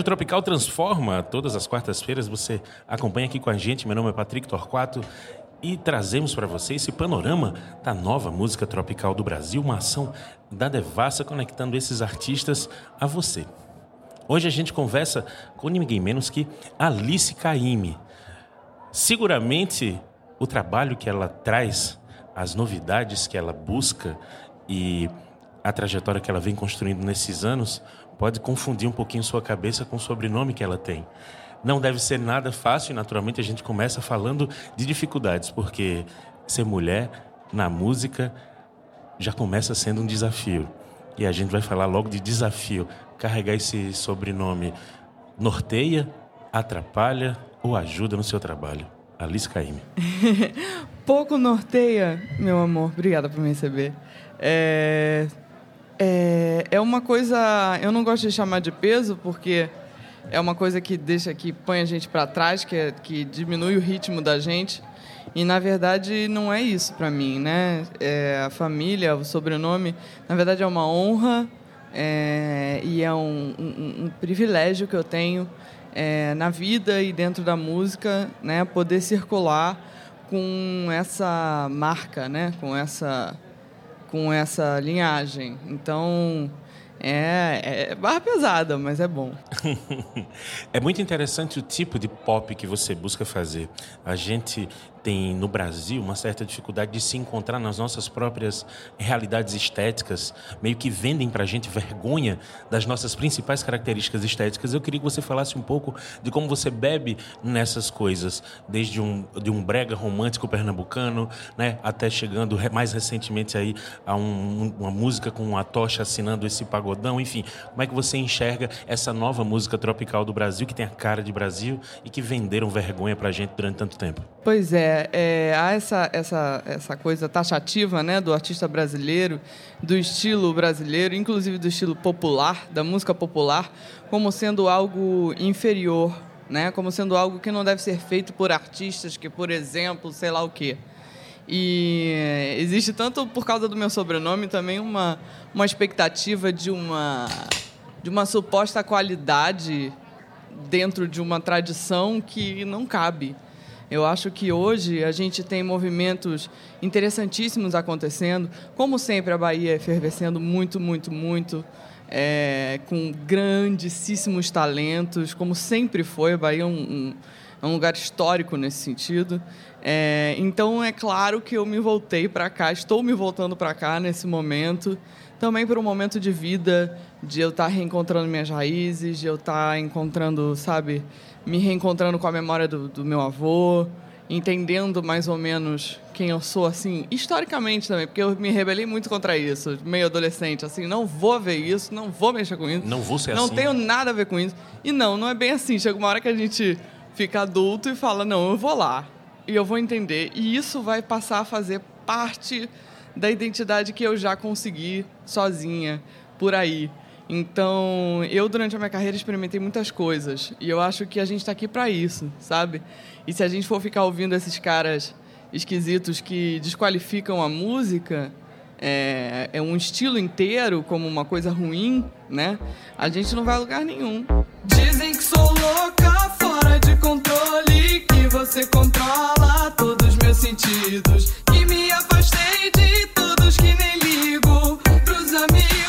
Rádio Tropical transforma. Todas as quartas-feiras você acompanha aqui com a gente. Meu nome é Patrick Torquato e trazemos para você esse panorama da nova música tropical do Brasil, uma ação da Devassa conectando esses artistas a você. Hoje a gente conversa com ninguém menos que Alice Caime. Seguramente o trabalho que ela traz, as novidades que ela busca e a trajetória que ela vem construindo nesses anos pode confundir um pouquinho sua cabeça com o sobrenome que ela tem. Não deve ser nada fácil e, naturalmente, a gente começa falando de dificuldades, porque ser mulher na música já começa sendo um desafio. E a gente vai falar logo de desafio. Carregar esse sobrenome norteia, atrapalha ou ajuda no seu trabalho? Alice Caime. Pouco norteia, meu amor. Obrigada por me receber. É, é, é uma coisa. Eu não gosto de chamar de peso, porque é uma coisa que deixa que põe a gente para trás, que, é, que diminui o ritmo da gente. E na verdade não é isso para mim, né? É, a família, o sobrenome, na verdade é uma honra é, e é um, um, um, privilégio que eu tenho é, na vida e dentro da música, né? Poder circular com essa marca, né? Com essa com essa linhagem. Então, é, é barra pesada, mas é bom. é muito interessante o tipo de pop que você busca fazer. A gente tem no Brasil uma certa dificuldade de se encontrar nas nossas próprias realidades estéticas, meio que vendem para a gente vergonha das nossas principais características estéticas. Eu queria que você falasse um pouco de como você bebe nessas coisas, desde um, de um brega romântico pernambucano, né, até chegando mais recentemente aí a um, uma música com a tocha assinando esse pagodão, enfim, como é que você enxerga essa nova música tropical do Brasil que tem a cara de Brasil e que venderam vergonha para a gente durante tanto tempo? Pois é, é, há essa, essa, essa coisa taxativa né, do artista brasileiro, do estilo brasileiro, inclusive do estilo popular, da música popular, como sendo algo inferior, né, como sendo algo que não deve ser feito por artistas que, por exemplo, sei lá o quê. E existe tanto por causa do meu sobrenome também uma, uma expectativa de uma, de uma suposta qualidade dentro de uma tradição que não cabe. Eu acho que hoje a gente tem movimentos interessantíssimos acontecendo. Como sempre, a Bahia efervescendo muito, muito, muito, é, com grandíssimos talentos, como sempre foi. A Bahia é um, um, é um lugar histórico nesse sentido. É, então, é claro que eu me voltei para cá, estou me voltando para cá nesse momento, também por um momento de vida, de eu estar tá reencontrando minhas raízes, de eu estar tá encontrando, sabe, me reencontrando com a memória do, do meu avô, entendendo mais ou menos quem eu sou, assim, historicamente também, porque eu me rebelei muito contra isso, meio adolescente, assim, não vou ver isso, não vou mexer com isso. Não vou ser não assim. Não tenho nada a ver com isso. E não, não é bem assim. Chega uma hora que a gente fica adulto e fala, não, eu vou lá e eu vou entender. E isso vai passar a fazer parte da identidade que eu já consegui sozinha por aí. Então, eu durante a minha carreira experimentei muitas coisas e eu acho que a gente está aqui para isso, sabe? E se a gente for ficar ouvindo esses caras esquisitos que desqualificam a música, é, é, um estilo inteiro como uma coisa ruim, né? A gente não vai a lugar nenhum. Dizem que sou louca, fora de controle, que você controla todos os meus sentidos, que me afastei de todos que nem ligo pros amigos.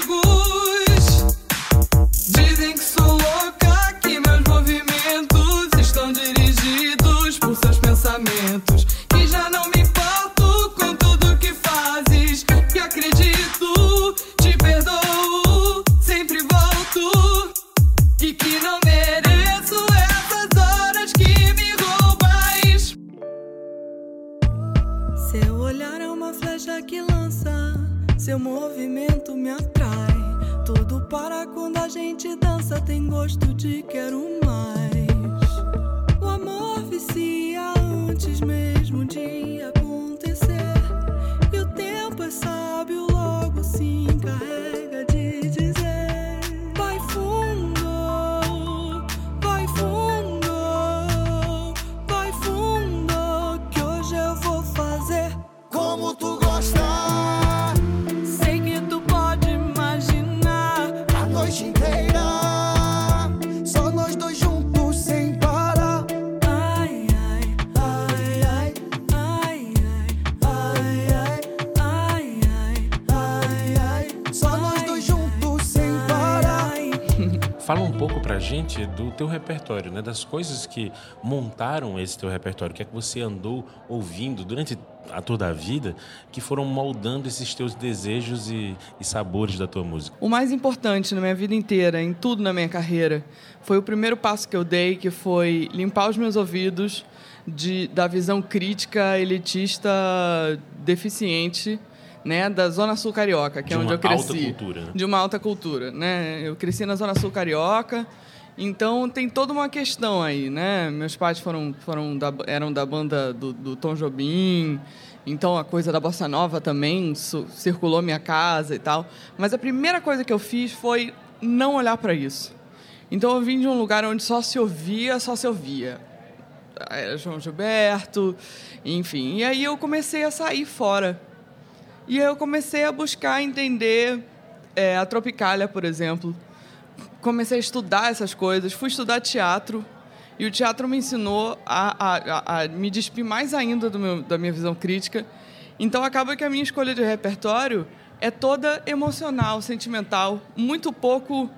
Fala um pouco pra gente do teu repertório, né? Das coisas que montaram esse teu repertório. O que é que você andou ouvindo durante a toda a vida que foram moldando esses teus desejos e, e sabores da tua música? O mais importante na minha vida inteira, em tudo na minha carreira, foi o primeiro passo que eu dei, que foi limpar os meus ouvidos de, da visão crítica, elitista, deficiente né, da Zona Sul Carioca, que De é onde uma eu cresci. alta cultura, né? De uma alta cultura, né? Eu cresci na Zona Sul Carioca, então tem toda uma questão aí, né? Meus pais foram, foram da, eram da banda do, do Tom Jobim, então a coisa da bossa nova também circulou minha casa e tal. Mas a primeira coisa que eu fiz foi não olhar para isso. Então eu vim de um lugar onde só se ouvia, só se ouvia era João Gilberto, enfim. E aí eu comecei a sair fora. E aí eu comecei a buscar entender é, a Tropicália, por exemplo. Comecei a estudar essas coisas, fui estudar teatro. E o teatro me ensinou a, a, a- me despir mais ainda meu, da minha visão crítica. Então acaba que a minha escolha de repertório é toda emocional, sentimental, muito pouco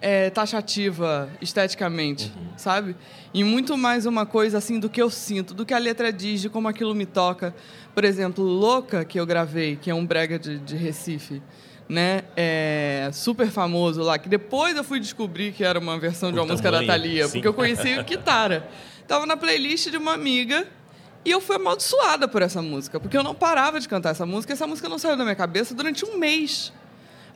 é, taxativa esteticamente, sabe? E muito mais uma coisa assim do que eu sinto, do que a letra diz, de como aquilo me toca. Por exemplo, Louca, que eu gravei, que é um brega de, de Recife, né? É super famoso lá, que depois eu fui descobrir que era uma versão de O uma música da tamanho, Thalia, sim. porque eu conheci o Kitara. Tava na playlist de uma amiga e eu fui amaldiçoada por essa música, porque eu não parava de cantar essa música, e essa música não saiu da minha cabeça durante um mês.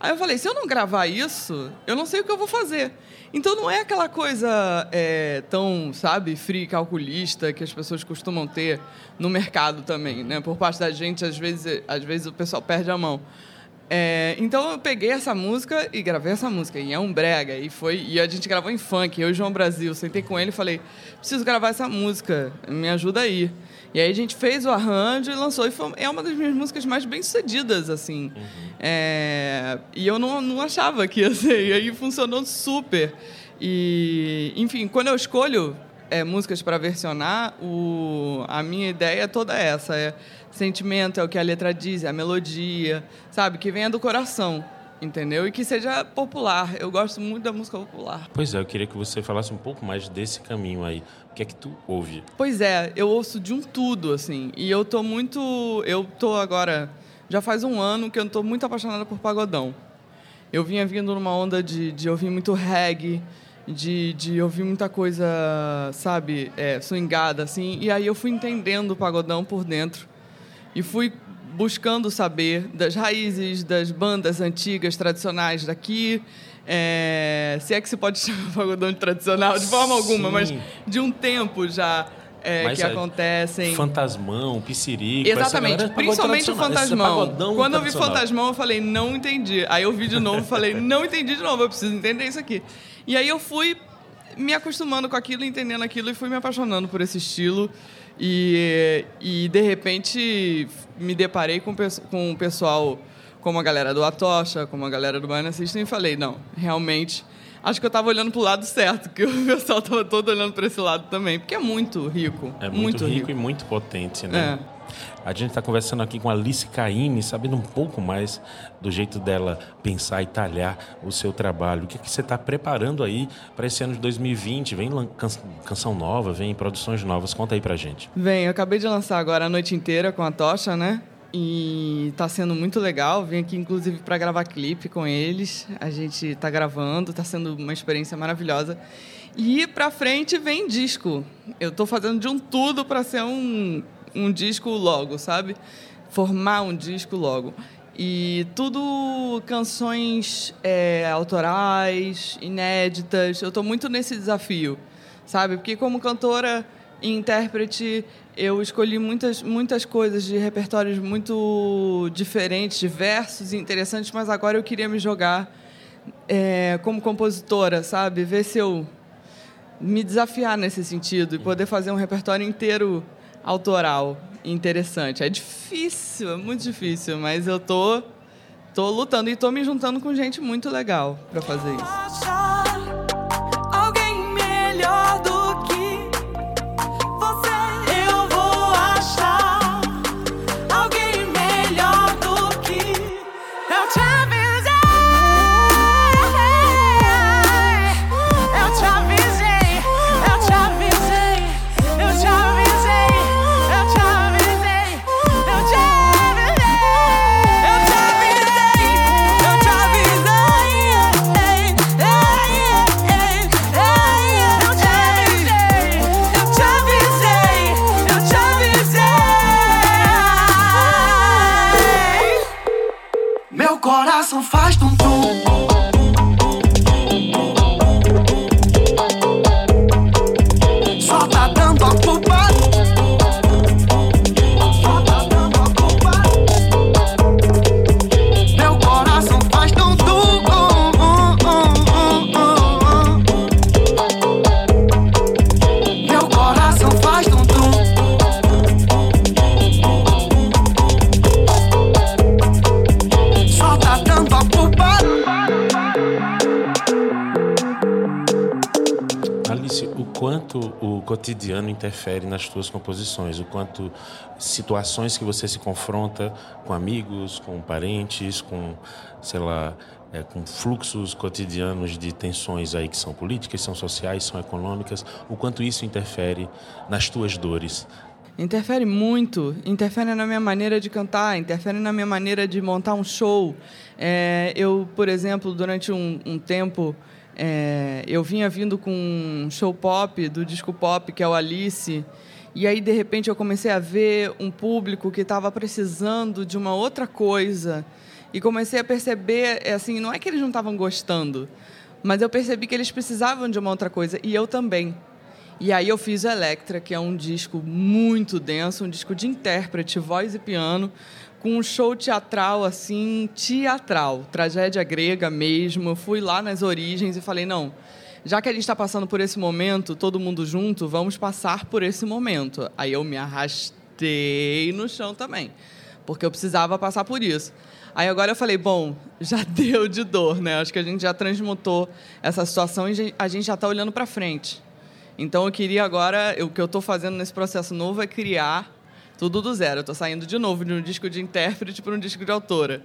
Aí eu falei, se eu não gravar isso, eu não sei o que eu vou fazer. Então não é aquela coisa é, tão, sabe, fria calculista que as pessoas costumam ter no mercado também, né? Por parte da gente, às vezes, às vezes o pessoal perde a mão. É, então eu peguei essa música e gravei essa música. E é um brega. E, foi, e a gente gravou em funk, eu e João Brasil. Sentei com ele e falei, preciso gravar essa música, me ajuda aí. E aí a gente fez o arranjo e lançou. E foi, é uma das minhas músicas mais bem-sucedidas, assim. É, e eu não, não achava que ia ser. E aí funcionou super. E, enfim, quando eu escolho é, músicas para versionar, o, a minha ideia é toda essa. É sentimento, é o que a letra diz, é a melodia, sabe? Que venha do coração, entendeu? E que seja popular. Eu gosto muito da música popular. Pois é, eu queria que você falasse um pouco mais desse caminho aí. O que é que tu ouve? Pois é, eu ouço de um tudo, assim. E eu tô muito. Eu tô agora. Já faz um ano que eu tô muito apaixonada por pagodão. Eu vinha vindo numa onda de, de ouvir muito reggae, de, de ouvir muita coisa, sabe, é, swingada, assim. E aí eu fui entendendo o pagodão por dentro. E fui buscando saber das raízes, das bandas antigas, tradicionais daqui. É, se é que se pode chamar pagodão de tradicional, de forma alguma, mas Sim. de um tempo já é, que é acontecem. Fantasmão, Piscirico. essa Exatamente, é principalmente o é Fantasmão. pagodão Quando eu vi. Fantasmão, eu falei, não entendi. Aí eu vi de novo, falei, não entendi de novo, eu preciso entender isso aqui. E aí eu fui me acostumando com aquilo, entendendo aquilo e fui me apaixonando por esse estilo. E, e de repente me deparei com, com o pessoal como a galera do Atocha, como a galera do Baiana System e falei, não, realmente acho que eu estava olhando para o lado certo, que o pessoal estava todo olhando para esse lado também, porque é muito rico. É muito, rico, e muito potente, né? A gente está conversando aqui com a Alice Caine, sabendo um pouco mais do jeito dela pensar e talhar o seu trabalho. O que, é que você está preparando aí para esse ano de 2020? Vem canção nova, vem produções novas. Conta aí pra gente. Bem, eu acabei de lançar agora a noite inteira com a Tocha, né? E tá sendo muito legal. Vim aqui, inclusive, para gravar clipe com eles. A gente tá gravando, tá sendo uma experiência maravilhosa. E pra frente vem disco. Eu tô fazendo de um tudo para ser um, um disco logo, sabe? Formar um disco logo. E tudo canções é, autorais, inéditas. Eu tô muito nesse desafio, sabe? Porque como cantora e intérprete, eu escolhi muitas, muitas coisas de repertórios muito diferentes, diversos e interessantes, mas agora eu queria me jogar é, como compositora, sabe? Ver se eu me desafiar nesse sentido e poder fazer um repertório inteiro autoral interessante. É difícil, é muito difícil, mas eu tô tô lutando e tô me juntando com gente muito legal para fazer isso. Cotidiano interfere nas tuas composições, o quanto situações que você se confronta com amigos, com parentes, com, sei lá, é, com fluxos cotidianos de tensões aí que são políticas, são sociais, são econômicas, o quanto isso interfere nas tuas dores. Interfere muito, interfere na minha maneira de cantar, interfere na minha maneira de montar um show. É, eu, por exemplo, durante um, um tempo, é, eu vinha vindo com um show pop, do disco pop, que é o Alice, e aí, de repente, eu comecei a ver um público que estava precisando de uma outra coisa, e comecei a perceber, é, assim, não é que eles não estavam gostando, mas eu percebi que eles precisavam de uma outra coisa, e eu também. E aí eu fiz o Electra, que é um disco muito denso, um disco de intérprete, voz e piano, com um show teatral assim, teatral, tragédia grega mesmo. Eu fui lá nas origens e falei, não, já que a gente está passando por esse momento, todo mundo junto, vamos passar por esse momento. Aí eu me arrastei no chão também, porque eu precisava passar por isso. Aí agora eu falei, bom, já deu de dor, né? Acho que a gente já transmutou essa situação e a gente já está olhando para frente. Então eu queria agora, o que eu estou fazendo nesse processo novo é criar tudo do zero. Eu estou saindo de novo de um disco de intérprete para um disco de autora.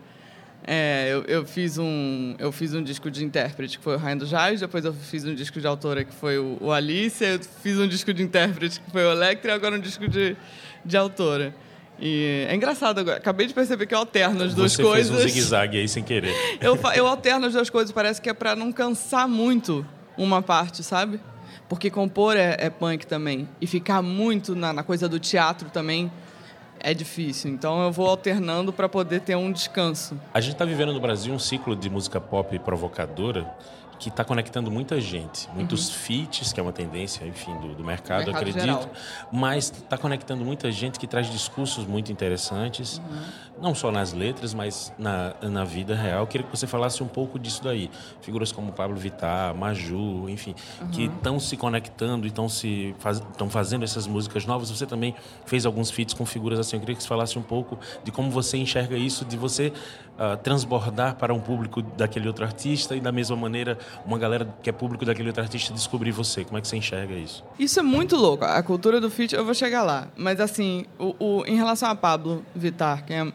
É, eu, eu, fiz um, eu fiz um disco de intérprete que foi o Rainha do Jazz, depois eu fiz um disco de autora que foi o, o Alice, eu fiz um disco de intérprete que foi o Electra e agora um disco de, de autora. E é engraçado agora. Acabei de perceber que eu alterno as duas você coisas. fez um zigue-zague aí sem querer. Eu, eu alterno as duas coisas, parece que é para não cansar muito uma parte, sabe? Porque compor é, é punk também. E ficar muito na, na coisa do teatro também é difícil. Então eu vou alternando para poder ter um descanso. A gente está vivendo no Brasil um ciclo de música pop provocadora que está conectando muita gente. Muitos feats, que é uma tendência, enfim, do, do mercado, Mercado acredito. geral. Mas está conectando muita gente que traz discursos muito interessantes, não só nas letras, mas na, na vida real. Eu queria que você falasse um pouco disso daí. Figuras como Pablo Vittar, Maju, enfim, que estão se conectando e estão se faz, tão fazendo essas músicas novas. Você também fez alguns feats com figuras assim. Eu queria que você falasse um pouco de como você enxerga isso, de você ah, transbordar para um público daquele outro artista e da mesma maneira uma galera que é público daquele outro artista descobrir você. Como é que você enxerga isso? Isso é muito louco. A cultura do feat, eu vou chegar lá. Mas, assim, o, o- em relação a Pablo Vittar, que é,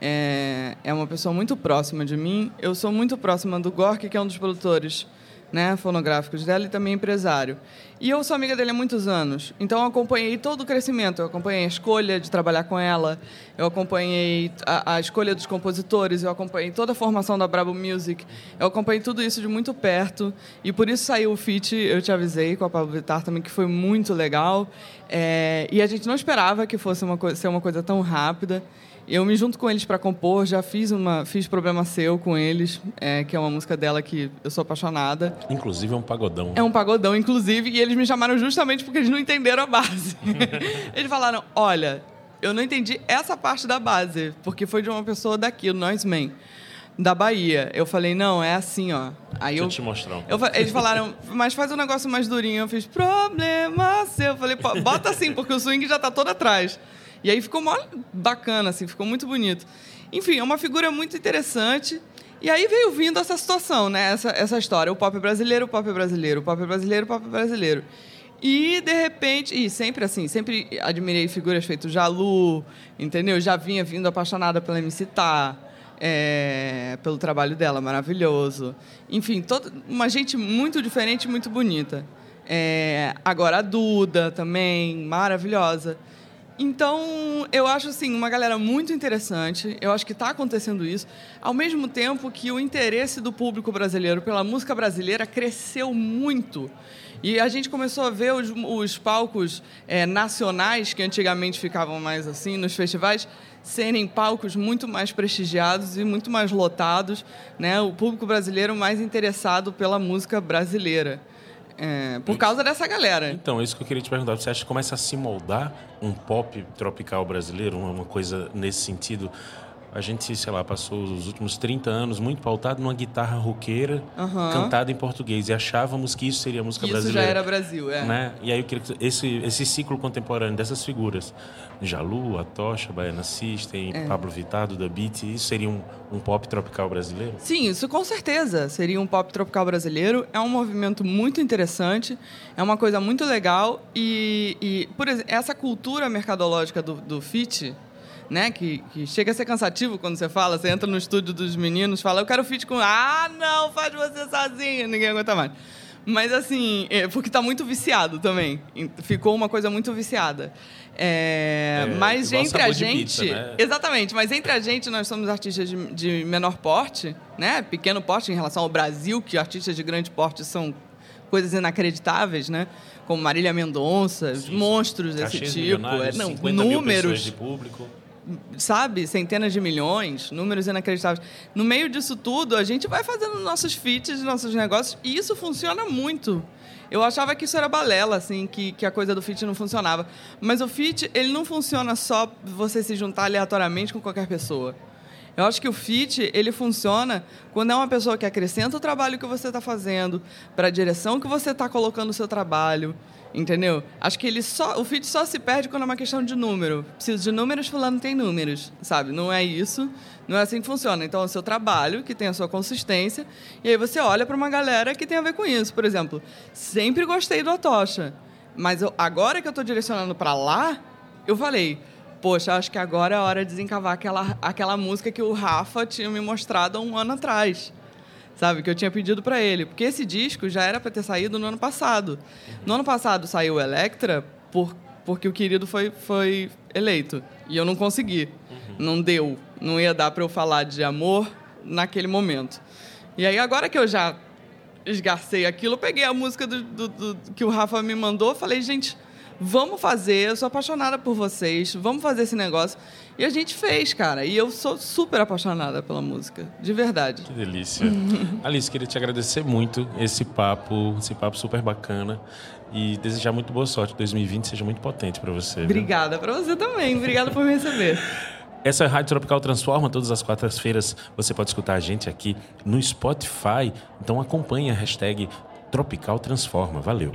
é, é uma pessoa muito próxima de mim, eu sou muito próxima do Gork, que é um dos produtores né, fonográficos dela e também empresário. E eu sou amiga dele há muitos anos, então eu acompanhei todo o crescimento. Eu acompanhei a escolha de trabalhar com ela, eu acompanhei a, a escolha dos compositores, eu acompanhei toda a formação da Bravo Music, eu acompanhei tudo isso de muito perto e por isso saiu o feat, eu te avisei, com a Pablo Vittar também, que foi muito legal. É, e a gente não esperava que fosse uma ser uma coisa tão rápida. Eu me junto com eles para compor, já fiz uma fiz Problema Seu com eles, é, que é uma música dela que eu sou apaixonada. Inclusive é um pagodão. É um pagodão, inclusive, e eles me chamaram justamente porque eles não entenderam a base. eles falaram: olha, eu não entendi essa parte da base, porque foi de uma pessoa daqui, o Noise Man, da Bahia. Eu falei: não, é assim, ó. Aí Deixa eu te mostrar um eu eles falaram, mas faz um negócio mais durinho. Eu fiz, problema seu. Eu falei, "Pô, bota assim, porque o swing já tá todo atrás. E aí ficou bacana, assim, ficou muito bonito. Enfim, é uma figura muito interessante. E aí veio vindo essa situação, né? Essa, essa história. O pop brasileiro, o pop brasileiro, o pop brasileiro, o pop brasileiro. E, de repente, e sempre assim, sempre admirei figuras feitas Jalu, entendeu? Já vinha vindo apaixonada pela MC Tá, é, pelo trabalho dela, maravilhoso. Enfim, todo, uma gente muito diferente, muito bonita. É, agora a Duda também, maravilhosa. Então, eu acho assim, uma galera muito interessante. Eu acho que está acontecendo isso. Ao mesmo tempo que o interesse do público brasileiro pela música brasileira cresceu muito. E a gente começou a ver os, os palcos é, nacionais, que antigamente ficavam mais assim, nos festivais, serem palcos muito mais prestigiados e muito mais lotados, né? O público brasileiro mais interessado pela música brasileira. É, por causa dessa galera. Então, é isso que eu queria te perguntar. Você acha que começa a se moldar um pop tropical brasileiro, uma coisa nesse sentido? A gente, sei lá, passou os últimos 30 anos muito pautado numa guitarra roqueira Aham. cantada em português e achávamos que isso seria música Isso brasileira. já era Brasil, é. Né? E aí eu queria que esse, esse ciclo contemporâneo dessas figuras, Jalu, A Tocha, Baiana System, É. Pablo Vittar, da Beat, isso seria um, um pop tropical brasileiro? Sim, isso com certeza seria um pop tropical brasileiro. É um movimento muito interessante, é uma coisa muito legal. E, e, por exemplo, essa cultura mercadológica do, do fit, né, que, que chega a ser cansativo quando você fala, você entra no estúdio dos meninos, fala, eu quero fit com. Ah, não, faz você sozinho, ninguém aguenta mais. Mas assim, é, porque tá muito viciado também. Ficou uma coisa muito viciada. É, É, mas entre a gente. pizza, né? Exatamente, mas entre a gente, nós somos artistas de, de menor porte, né? Pequeno porte em relação ao Brasil, que artistas de grande porte são coisas inacreditáveis, né? Como Marília Mendonça, Sim, sim. monstros desse Cachês tipo. É, não, 50 mil pessoas números, de público. Sabe? Centenas de milhões, números inacreditáveis. No meio disso tudo, a gente vai fazendo nossos feats, nossos negócios, e isso funciona muito. Eu achava que isso era balela, assim, que, que a coisa do fit não funcionava. Mas o fit, ele não funciona só você se juntar aleatoriamente com qualquer pessoa. Eu acho que o fit, ele funciona quando é uma pessoa que acrescenta o trabalho que você está fazendo, para a direção que você está colocando o seu trabalho, entendeu? Acho que ele só, o fit só se perde quando é uma questão de número. Preciso de números, fulano tem números, sabe? Não é isso, não é assim que funciona. Então, é o seu trabalho, que tem a sua consistência, e aí você olha para uma galera que tem a ver com isso. Por exemplo, sempre gostei do Atocha, mas eu- agora que eu estou direcionando para lá, eu falei, poxa, acho que agora é hora de desencavar aquela, aquela música que o Rafa tinha me mostrado há um ano atrás. Sabe, que eu tinha pedido para ele. Porque esse disco já era para ter saído no ano passado. No ano passado saiu o Electra por, porque o querido foi, foi eleito. E eu não consegui. Não deu. Não ia dar para eu falar de amor naquele momento. E aí, agora que eu já esgarcei aquilo, eu peguei a música do, do- do- que o Rafa me mandou, falei, gente, vamos fazer, eu sou apaixonada por vocês, vamos fazer esse negócio. E a gente fez, cara. E eu sou super apaixonada pela música, de verdade. Que delícia. Alice, queria te agradecer muito esse papo, esse papo super bacana e desejar muito boa sorte. 2020 seja muito potente para você. Obrigada pra você também. Obrigada por me receber. Essa é a Rádio Tropical Transforma. Todas as quartas-feiras você pode escutar a gente aqui no Spotify. Então acompanhe a hashtag Tropical Transforma. Valeu.